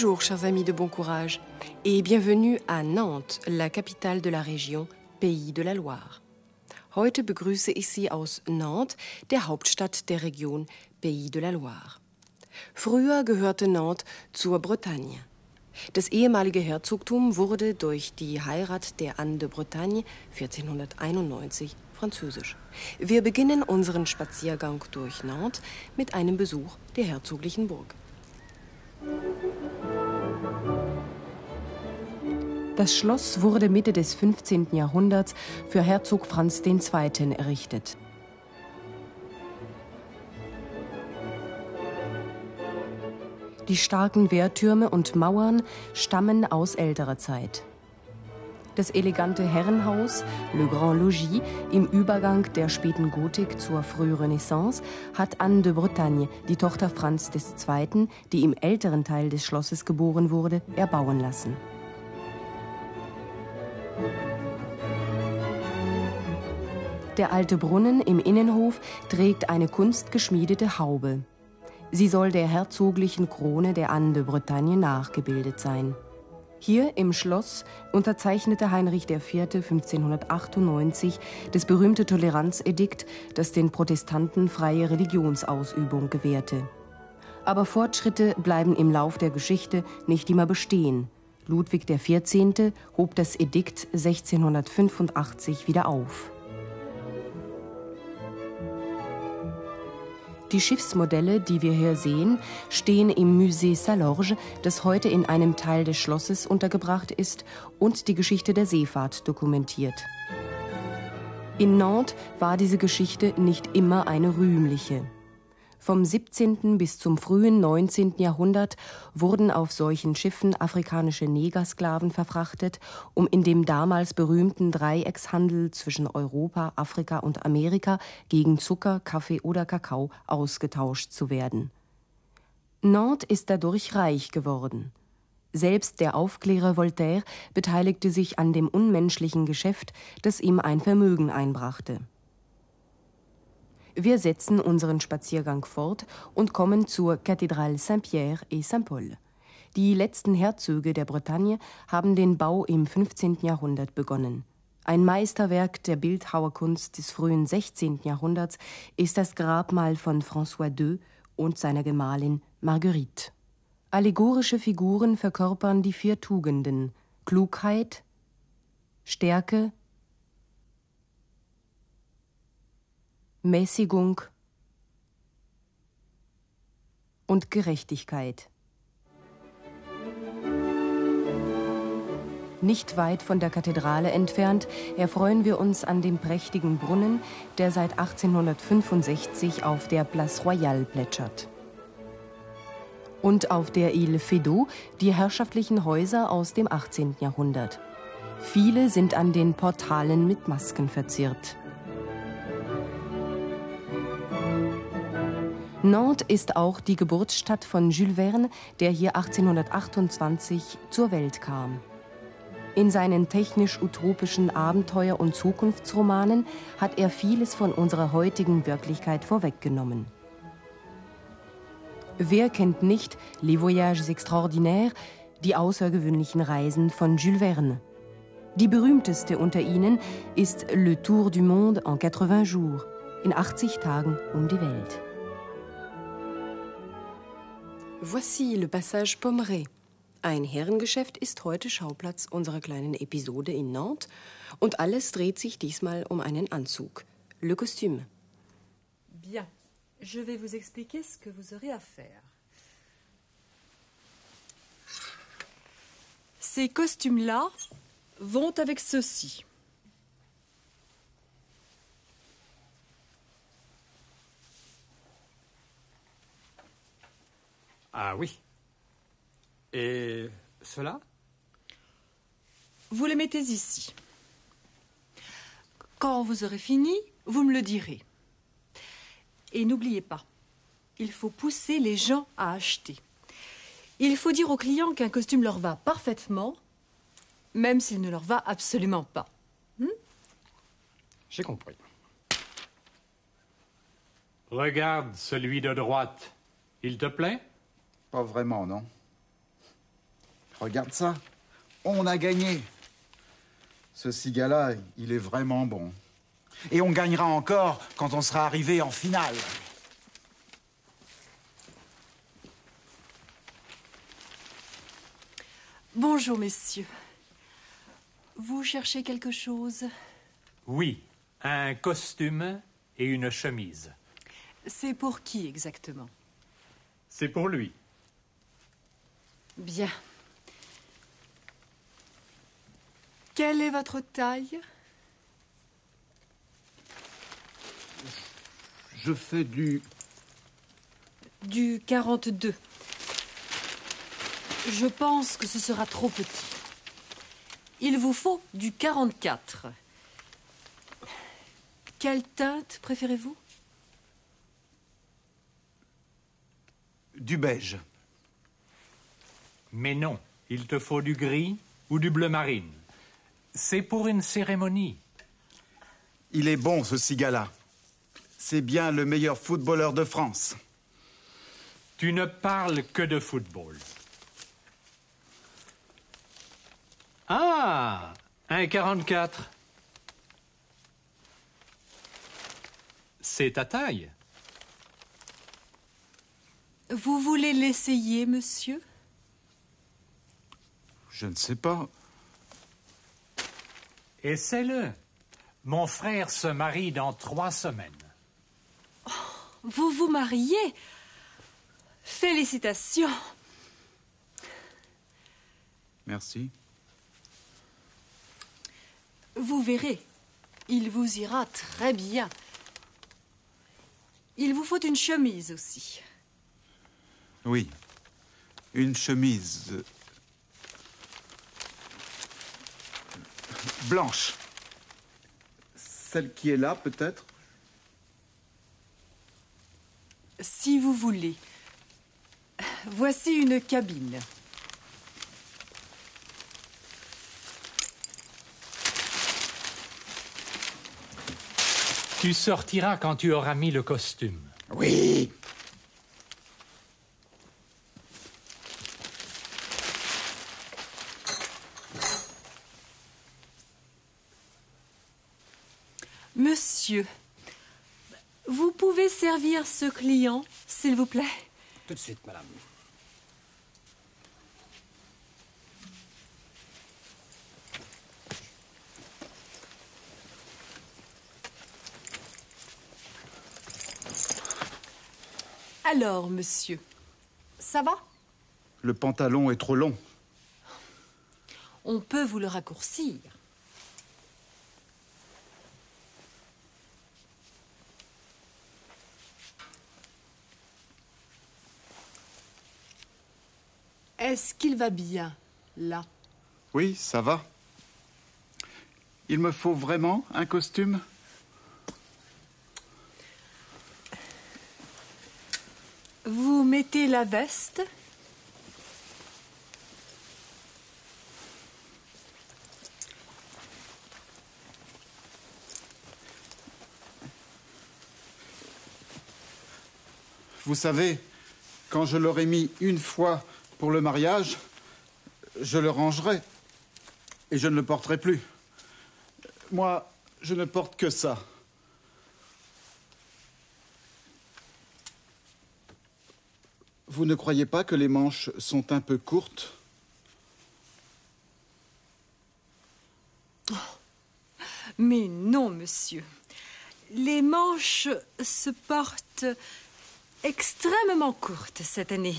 Bonjour, chers amis de bon courage, et bienvenue à Nantes, la capitale de la région Pays de la Loire. Heute begrüße ich Sie aus Nantes, der Hauptstadt der Region Pays de la Loire. Früher gehörte Nantes zur Bretagne. Das ehemalige Herzogtum wurde durch die Heirat der Anne de Bretagne 1491 französisch. Wir beginnen unseren Spaziergang durch Nantes mit einem Besuch der herzoglichen Burg. Das Schloss wurde Mitte des 15. Jahrhunderts für Herzog Franz II. errichtet. Die starken Wehrtürme und Mauern stammen aus älterer Zeit. Das elegante Herrenhaus, Le Grand Logis, im Übergang der späten Gotik zur Frührenaissance, hat Anne de Bretagne, die Tochter Franz II., die im älteren Teil des Schlosses geboren wurde, erbauen lassen. Der alte Brunnen im Innenhof trägt eine kunstgeschmiedete Haube. Sie soll der herzoglichen Krone der Anne de Bretagne nachgebildet sein. Hier im Schloss unterzeichnete Heinrich IV. 1598 das berühmte Toleranzedikt, das den Protestanten freie Religionsausübung gewährte. Aber Fortschritte bleiben im Lauf der Geschichte nicht immer bestehen. Ludwig XIV. hob das Edikt 1685 wieder auf. Die Schiffsmodelle, die wir hier sehen, stehen im Musée Salorge, das heute in einem Teil des Schlosses untergebracht ist und die Geschichte der Seefahrt dokumentiert. In Nantes war diese Geschichte nicht immer eine rühmliche. Vom 17. bis zum frühen 19. Jahrhundert wurden auf solchen Schiffen afrikanische Negersklaven verfrachtet, um in dem damals berühmten Dreieckshandel zwischen Europa, Afrika und Amerika gegen Zucker, Kaffee oder Kakao ausgetauscht zu werden. Nantes ist dadurch reich geworden. Selbst der Aufklärer Voltaire beteiligte sich an dem unmenschlichen Geschäft, das ihm ein Vermögen einbrachte. Wir setzen unseren Spaziergang fort und kommen zur Kathedrale Saint-Pierre et Saint-Paul. Die letzten Herzöge der Bretagne haben den Bau im 15. Jahrhundert begonnen. Ein Meisterwerk der Bildhauerkunst des frühen 16. Jahrhunderts ist das Grabmal von François II und seiner Gemahlin Marguerite. Allegorische Figuren verkörpern die vier Tugenden Klugheit, Stärke, Mäßigung und Gerechtigkeit. Nicht weit von der Kathedrale entfernt erfreuen wir uns an dem prächtigen Brunnen, der seit 1865 auf der Place Royale plätschert. Und auf der Ile Feydeau die herrschaftlichen Häuser aus dem 18. Jahrhundert. Viele sind an den Portalen mit Masken verziert. Nantes ist auch die Geburtsstadt von Jules Verne, der hier 1828 zur Welt kam. In seinen technisch-utopischen Abenteuer- und Zukunftsromanen hat er vieles von unserer heutigen Wirklichkeit vorweggenommen. Wer kennt nicht Les Voyages Extraordinaires, die außergewöhnlichen Reisen von Jules Verne? Die berühmteste unter ihnen ist Le Tour du Monde en 80 jours, in 80 Tagen um die Welt. Voici le passage Pommeret. Ein Herrengeschäft ist heute Schauplatz unserer kleinen Episode in Nantes und alles dreht sich diesmal um einen Anzug. Le costume. Bien, je vais vous expliquer ce que vous aurez à faire. Ces costumes-là vont avec ceux-ci. Ah oui. Et cela? Vous les mettez ici. Quand vous aurez fini, vous me le direz. Et n'oubliez pas, il faut pousser les gens à acheter. Il faut dire aux clients qu'un costume leur va parfaitement, même s'il ne leur va absolument pas. Hmm? J'ai compris. Regarde celui de droite. Il te plaît? Pas vraiment, non. Regarde ça. On a gagné. Ce cigala, il est vraiment bon. Et on gagnera encore quand on sera arrivé en finale. Bonjour, messieurs. Vous cherchez quelque chose? Oui, un costume et une chemise. C'est pour qui exactement? C'est pour lui. Bien. Quelle est votre taille? Je fais du... Du 42. Je pense que ce sera trop petit. Il vous faut du 44. Quelle teinte préférez-vous? du beige. Mais non, il te faut du gris ou du bleu marine. C'est pour une cérémonie. Il est bon, ce cigala. C'est bien le meilleur footballeur de France. Tu ne parles que de football. Ah, un 44. C'est ta taille. Vous voulez l'essayer, monsieur? Je ne sais pas. Essaie-le. Mon frère se marie dans trois semaines. Vous vous mariez Félicitations. Merci. Vous verrez, il vous ira très bien. Il vous faut une chemise aussi. Oui. Une chemise. Blanche. Celle qui est là, peut-être Si vous voulez. Voici une cabine. Tu sortiras quand tu auras mis le costume. Oui. Vous pouvez servir ce client, s'il vous plaît Tout de suite, madame. Alors, monsieur, ça va? Le pantalon est trop long. On peut vous le raccourcir. Est-ce qu'il va bien, là? Oui, ça va. Il me faut vraiment un costume? Vous mettez la veste? Vous savez, quand je l'aurai mis une fois pour le mariage, je le rangerai et je ne le porterai plus. Moi, je ne porte que ça. Vous ne croyez pas que les manches sont un peu courtes? Mais non, monsieur. Les manches se portent extrêmement courtes cette année.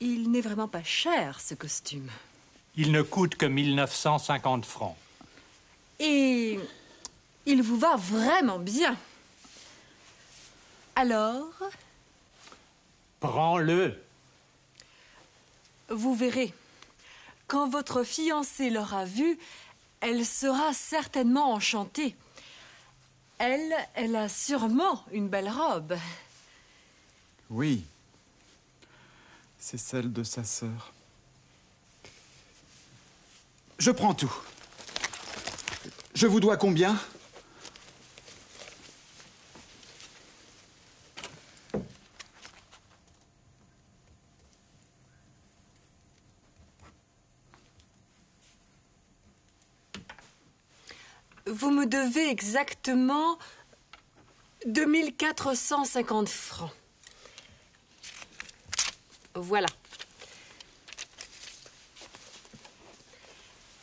Il n'est vraiment pas cher, ce costume. Il ne coûte que 1950 francs. Et il vous va vraiment bien. Alors, Prends-le. vous verrez. Quand votre fiancée l'aura vu, elle sera certainement enchantée. Elle, elle a sûrement une belle robe. Oui c'est celle de sa sœur. Je prends tout. Je vous dois combien? Vous me devez exactement 2450 francs. Voilà.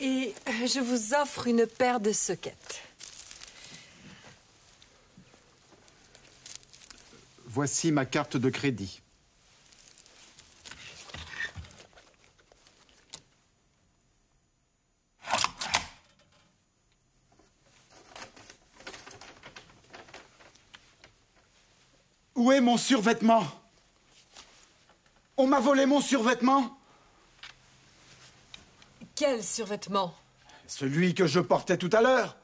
Et je vous offre une paire de soquettes. Voici ma carte de crédit. Où est mon survêtement? On m'a volé mon survêtement Quel survêtement? Celui que je portais tout à l'heure.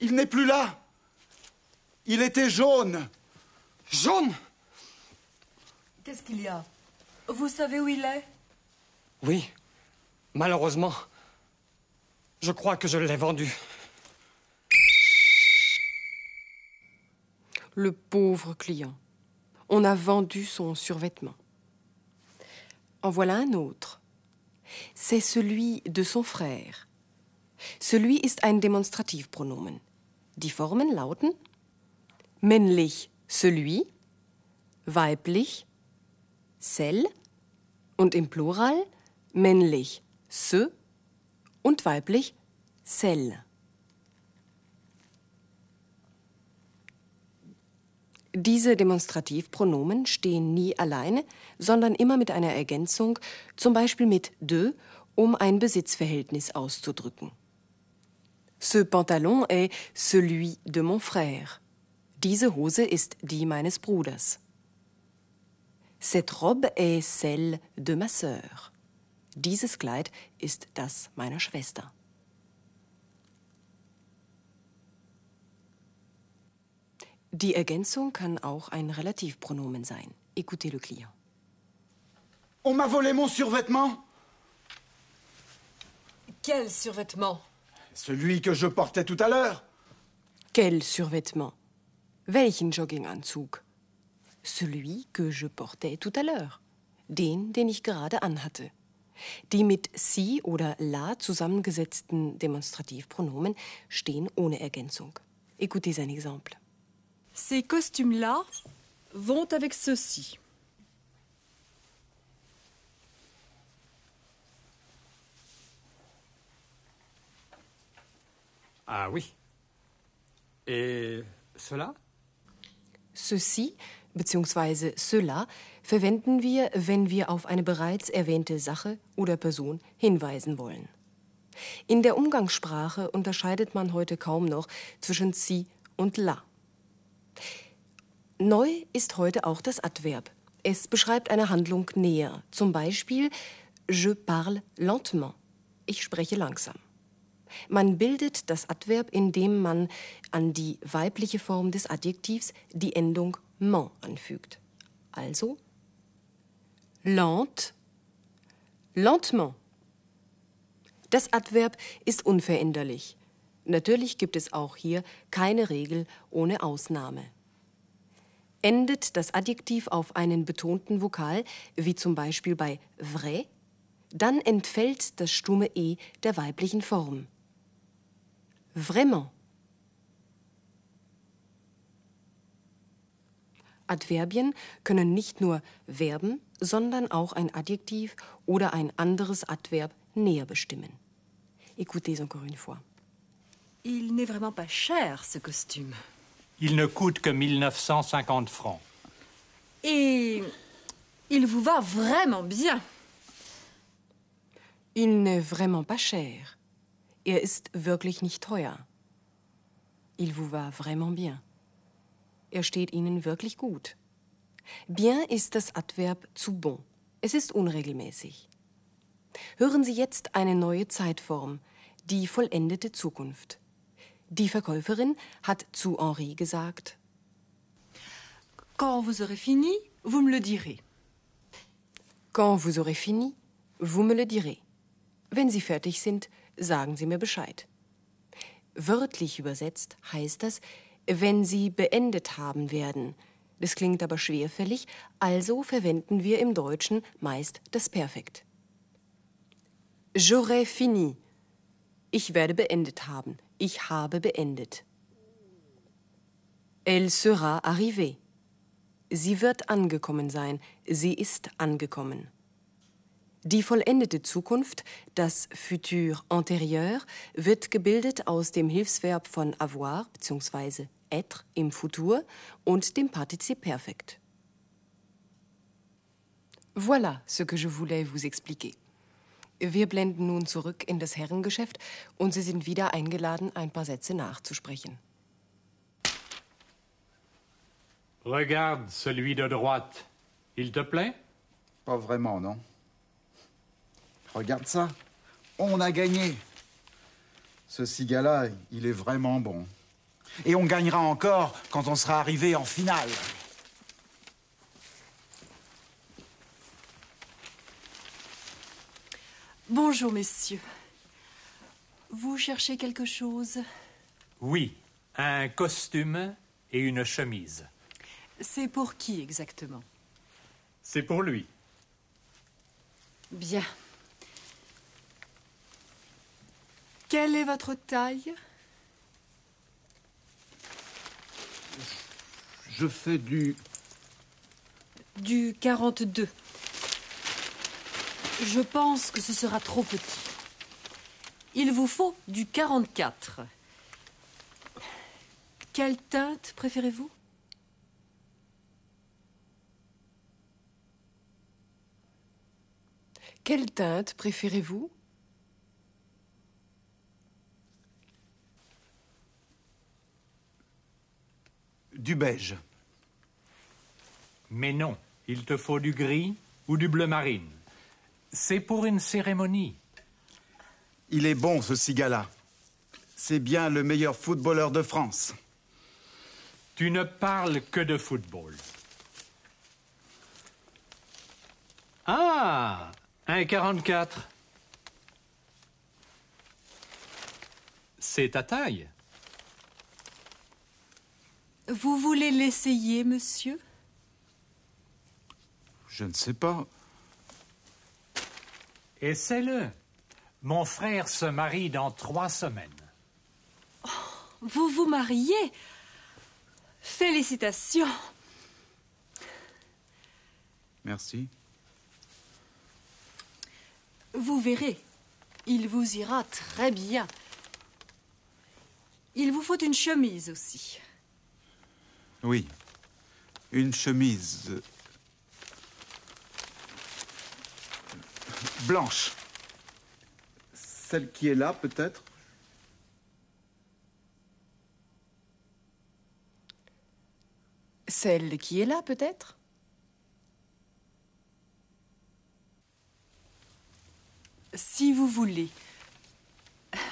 Il n'est plus là. Il était jaune. Jaune Qu'est-ce qu'il y a? Vous savez où il est? Oui. Malheureusement. Je crois que je l'ai vendu. Le pauvre client. On a vendu son survêtement. En voilà un autre. C'est celui de son frère. Celui ist ein Demonstrativpronomen. Die Formen lauten männlich celui, weiblich celle und im Plural männlich ce und weiblich celle. Diese Demonstrativpronomen stehen nie alleine, sondern immer mit einer Ergänzung, zum Beispiel mit de, um ein Besitzverhältnis auszudrücken. Ce pantalon est celui de mon frère. Diese Hose ist die meines Bruders. Cette robe est celle de ma sœur. Dieses Kleid ist das meiner Schwester. Die Ergänzung kann auch ein Relativpronomen sein. Écoutez le client. On m'a volé mon survêtement Quel survêtement Celui que je portais tout à l'heure. Quel survêtement Welchen Jogginganzug Celui que je portais tout à l'heure. Den, den ich gerade anhatte. Die mit sie oder la zusammengesetzten Demonstrativpronomen stehen ohne Ergänzung. Écoutez un exemple. Ces costumes-là vont avec ceux-ci. Ah oui. Et cela Ceci bzw. cela verwenden wir, wenn wir auf eine bereits erwähnte Sache oder Person hinweisen wollen. In der Umgangssprache unterscheidet man heute kaum noch zwischen sie und la. Neu ist heute auch das Adverb. Es beschreibt eine Handlung näher. Zum Beispiel Je parle lentement. Ich spreche langsam. Man bildet das Adverb, indem man an die weibliche Form des Adjektivs die Endung ment anfügt. Also lent, lentement. Das Adverb ist unveränderlich. Natürlich gibt es auch hier keine Regel ohne Ausnahme. Endet das Adjektiv auf einen betonten Vokal, wie zum Beispiel bei vrai, dann entfällt das stumme E der weiblichen Form. Vraiment. Adverbien können nicht nur Verben, sondern auch ein Adjektiv oder ein anderes Adverb näher bestimmen. Écoutez encore une fois. Il n'est vraiment pas cher, ce costume. Il ne coûte que 1950 francs. Et il vous va vraiment bien. Il n'est vraiment pas cher. Er ist wirklich nicht teuer. Il vous va vraiment bien. Er steht Ihnen wirklich gut. Bien ist das Adverb zu bon. Es ist unregelmäßig. Hören Sie jetzt eine neue Zeitform, die vollendete Zukunft. Die Verkäuferin hat zu Henri gesagt, Quand vous aurez fini, vous me le direz. Quand vous aurez fini, vous me le direz. Wenn Sie fertig sind, sagen Sie mir Bescheid. Wörtlich übersetzt heißt das, wenn Sie beendet haben werden. Das klingt aber schwerfällig, also verwenden wir im Deutschen meist das Perfekt. J'aurai fini. Ich werde beendet haben. Ich habe beendet. Elle sera arrivée. Sie wird angekommen sein. Sie ist angekommen. Die vollendete Zukunft, das Futur antérieur, wird gebildet aus dem Hilfsverb von avoir bzw. être im Futur und dem Partizip Perfekt. Voilà ce que je voulais vous expliquer. Wir blenden nun zurück in das Herrengeschäft und Sie sind wieder eingeladen, ein paar Sätze nachzusprechen. Regarde celui de droite. Il te plaît Pas vraiment, non Regarde ça. On a gagné. Ce cigala, il est vraiment bon. Et on gagnera encore quand on sera arrivé en finale. Bonjour, messieurs. Vous cherchez quelque chose? Oui, un costume et une chemise. C'est pour qui exactement? C'est pour lui. Bien. Quelle est votre taille? Je fais du... Du 42. Je pense que ce sera trop petit. Il vous faut du 44. Quelle teinte préférez-vous? Quelle teinte préférez-vous? Du beige. Mais non, il te faut du gris ou du bleu marine. C'est pour une cérémonie. Il est bon, ce cigala. C'est bien le meilleur footballeur de France. Tu ne parles que de football. Ah, un 44. C'est ta taille. Vous voulez l'essayer, monsieur? Je ne sais pas. Essaie-le. Mon frère se marie dans trois semaines. Vous vous mariez Félicitations Merci. Vous verrez, il vous ira très bien. Il vous faut une chemise aussi. Oui. Une chemise... Blanche. Celle qui est là, peut-être Celle qui est là, peut-être Si vous voulez.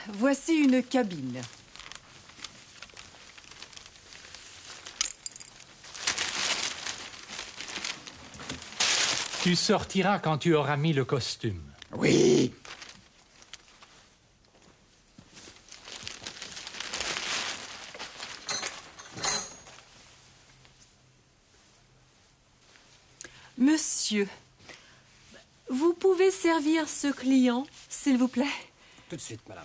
Voici une cabine. Tu sortiras quand tu auras mis le costume. Oui. Monsieur, vous pouvez servir ce client, s'il vous plaît? Tout de suite, madame.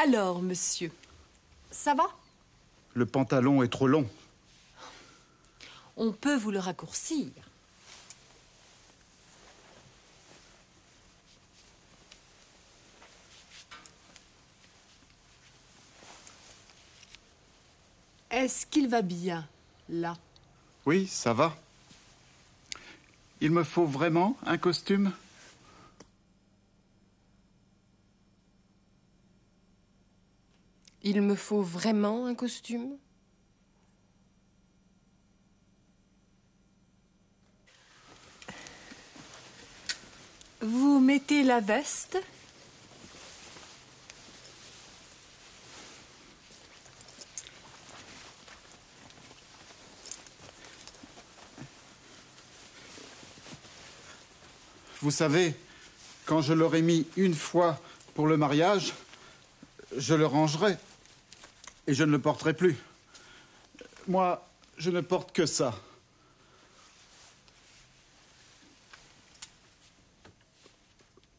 Alors, monsieur, ça va? Le pantalon est trop long. On peut vous le raccourcir. Est-ce qu'il va bien, là? Oui, ça va. Il me faut vraiment un costume? Il me faut vraiment un costume? Vous mettez la veste? Vous savez, quand je l'aurai mis une fois pour le mariage, je le rangerai. Et je ne le porterai plus. Moi, je ne porte que ça.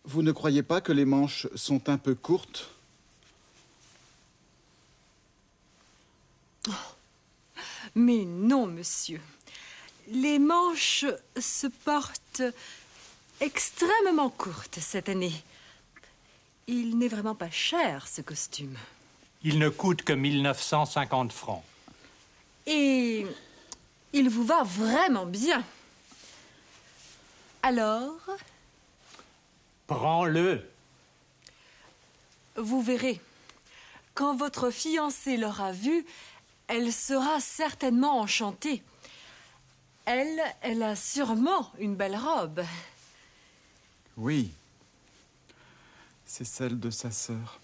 Vous ne croyez pas que les manches sont un peu courtes? Oh. Mais non, monsieur. Les manches se portent extrêmement courtes cette année. Il n'est vraiment pas cher, ce costume. Il ne coûte que 1950 francs. Et il vous va vraiment bien. Alors? Prends-le. Vous verrez. Quand votre fiancée l'aura vu, elle sera certainement enchantée. Elle, elle a sûrement une belle robe. Oui. C'est celle de sa sœur.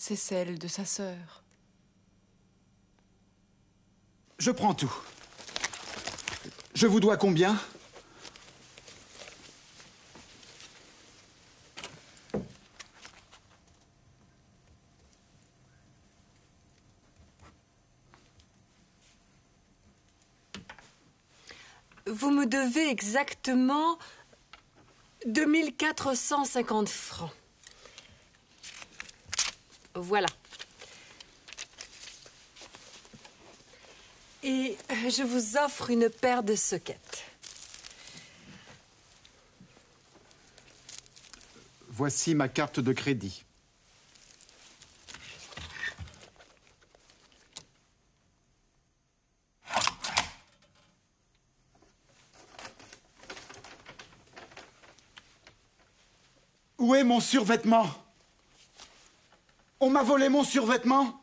C'est celle de sa sœur. Je prends tout. Je vous dois combien? Vous me devez exactement 2450 francs. Voilà. Et je vous offre une paire de soquettes. Voici ma carte de crédit. Où est mon survêtement? On m'a volé mon survêtement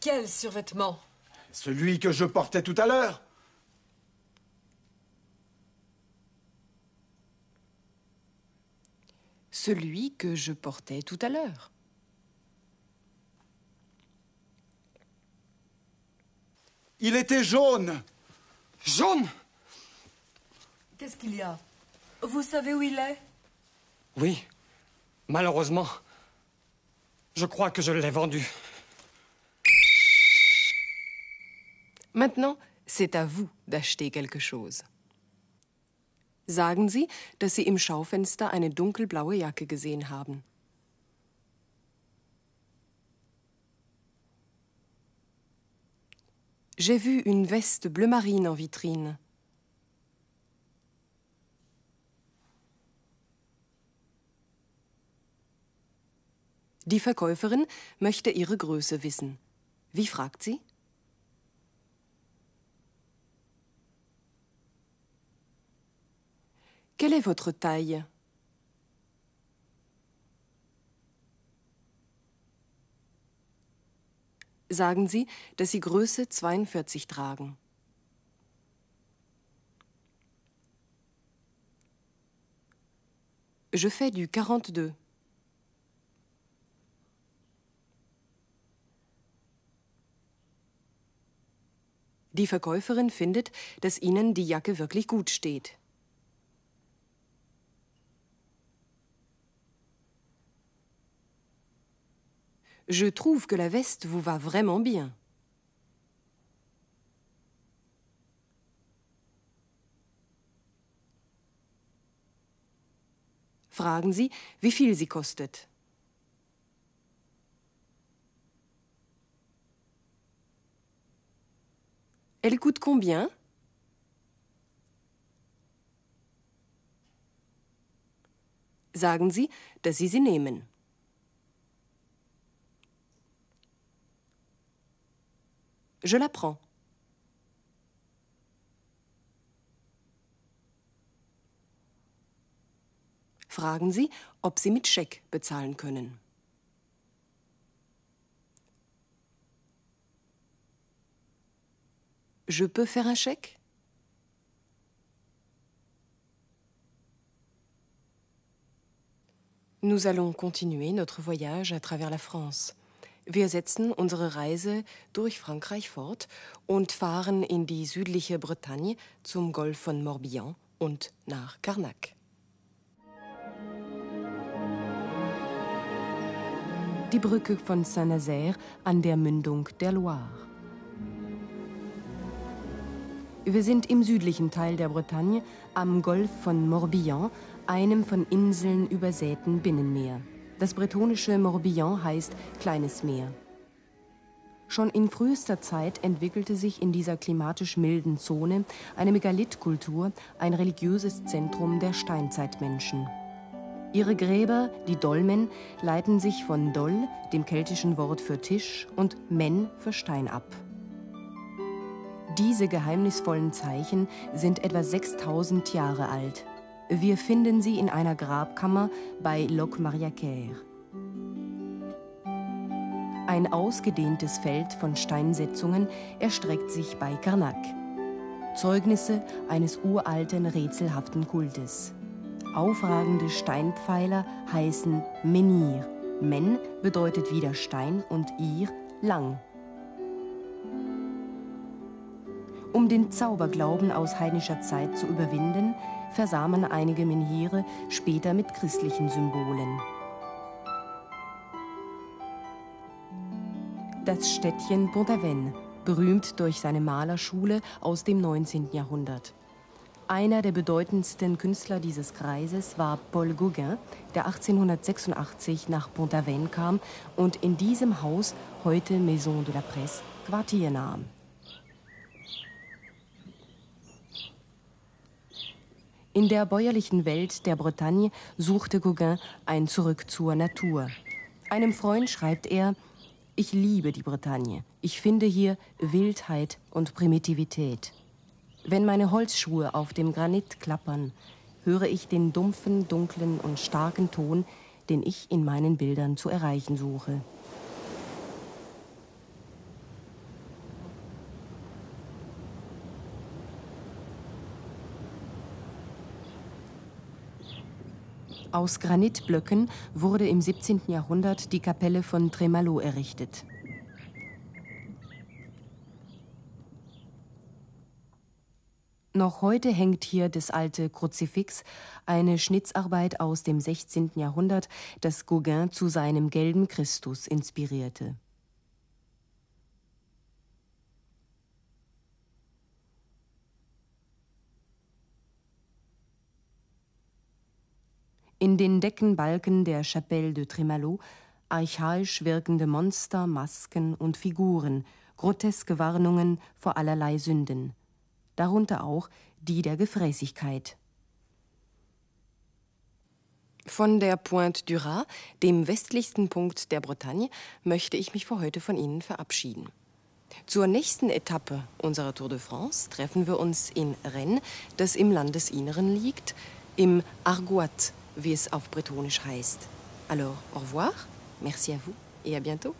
Quel survêtement? Celui que je portais tout à l'heure. Celui que je portais tout à l'heure. Il était jaune. Jaune? Qu'est-ce qu'il y a? Vous savez où il est? Oui. Malheureusement, je crois que je l'ai vendu. Maintenant, c'est à vous d'acheter quelque chose. Sagen Sie, dass Sie im Schaufenster eine dunkelblaue Jacke gesehen haben. J'ai vu une veste bleu marine en vitrine. Die Verkäuferin möchte ihre Größe wissen. Wie fragt sie? Quelle est votre taille Sagen Sie, dass Sie Größe 42 tragen. Je fais du 42. Die Verkäuferin findet, dass Ihnen die Jacke wirklich gut steht. Je trouve que la veste vous va vraiment bien. Fragen Sie, wie viel sie kostet. Elle coûte combien Sagen Sie, dass Sie sie nehmen. Je la prends. Fragen Sie, ob Sie mit Scheck bezahlen können. Je peux faire un chèque? Nous allons continuer notre voyage à travers la France. Wir setzen unsere Reise durch Frankreich fort und fahren in die südliche Bretagne zum Golf von Morbihan und nach Karnak. Die Brücke von Saint-Nazaire an der Mündung der Loire. Wir sind im südlichen Teil der Bretagne am Golf von Morbihan, einem von Inseln übersäten Binnenmeer. Das bretonische Morbihan heißt kleines Meer. Schon in frühester Zeit entwickelte sich in dieser klimatisch milden Zone eine Megalithkultur, ein religiöses Zentrum der Steinzeitmenschen. Ihre Gräber, die Dolmen, leiten sich von Doll, dem keltischen Wort für Tisch, und Men für Stein ab. Diese geheimnisvollen Zeichen sind etwa 6000 Jahre alt. Wir finden sie in einer Grabkammer bei Loc Mariaquer. Ein ausgedehntes Feld von Steinsetzungen erstreckt sich bei Karnak. Zeugnisse eines uralten, rätselhaften Kultes. Aufragende Steinpfeiler heißen Menhir. Men bedeutet wieder Stein und Ir lang. Um den Zauberglauben aus heidnischer Zeit zu überwinden, versah man einige Menhire später mit christlichen Symbolen. Das Städtchen Pont-Aven, berühmt durch seine Malerschule aus dem 19. Jahrhundert. Einer der bedeutendsten Künstler dieses Kreises war Paul Gauguin, der 1886 nach Pont-Aven kam und in diesem Haus, heute Maison de la Presse, Quartier nahm. In der bäuerlichen Welt der Bretagne suchte Gauguin ein Zurück zur Natur. Einem Freund schreibt er, ich liebe die Bretagne. Ich finde hier Wildheit und Primitivität. Wenn meine Holzschuhe auf dem Granit klappern, höre ich den dumpfen, dunklen und starken Ton, den ich in meinen Bildern zu erreichen suche. Aus Granitblöcken wurde im 17. Jahrhundert die Kapelle von Tremalo errichtet. Noch heute hängt hier das alte Kruzifix, eine Schnitzarbeit aus dem 16. Jahrhundert, das Gauguin zu seinem gelben Christus inspirierte. Den Deckenbalken der Chapelle de Trémalot archaisch wirkende Monster, Masken und Figuren, groteske Warnungen vor allerlei Sünden darunter auch die der Gefräßigkeit. Von der Pointe du Raz, dem westlichsten Punkt der Bretagne, möchte ich mich für heute von Ihnen verabschieden. Zur nächsten Etappe unserer Tour de France treffen wir uns in Rennes, das im Landesinneren liegt, im Argoat, wie es auf Bretonisch heißt. Alors, au revoir, merci à vous et à bientôt.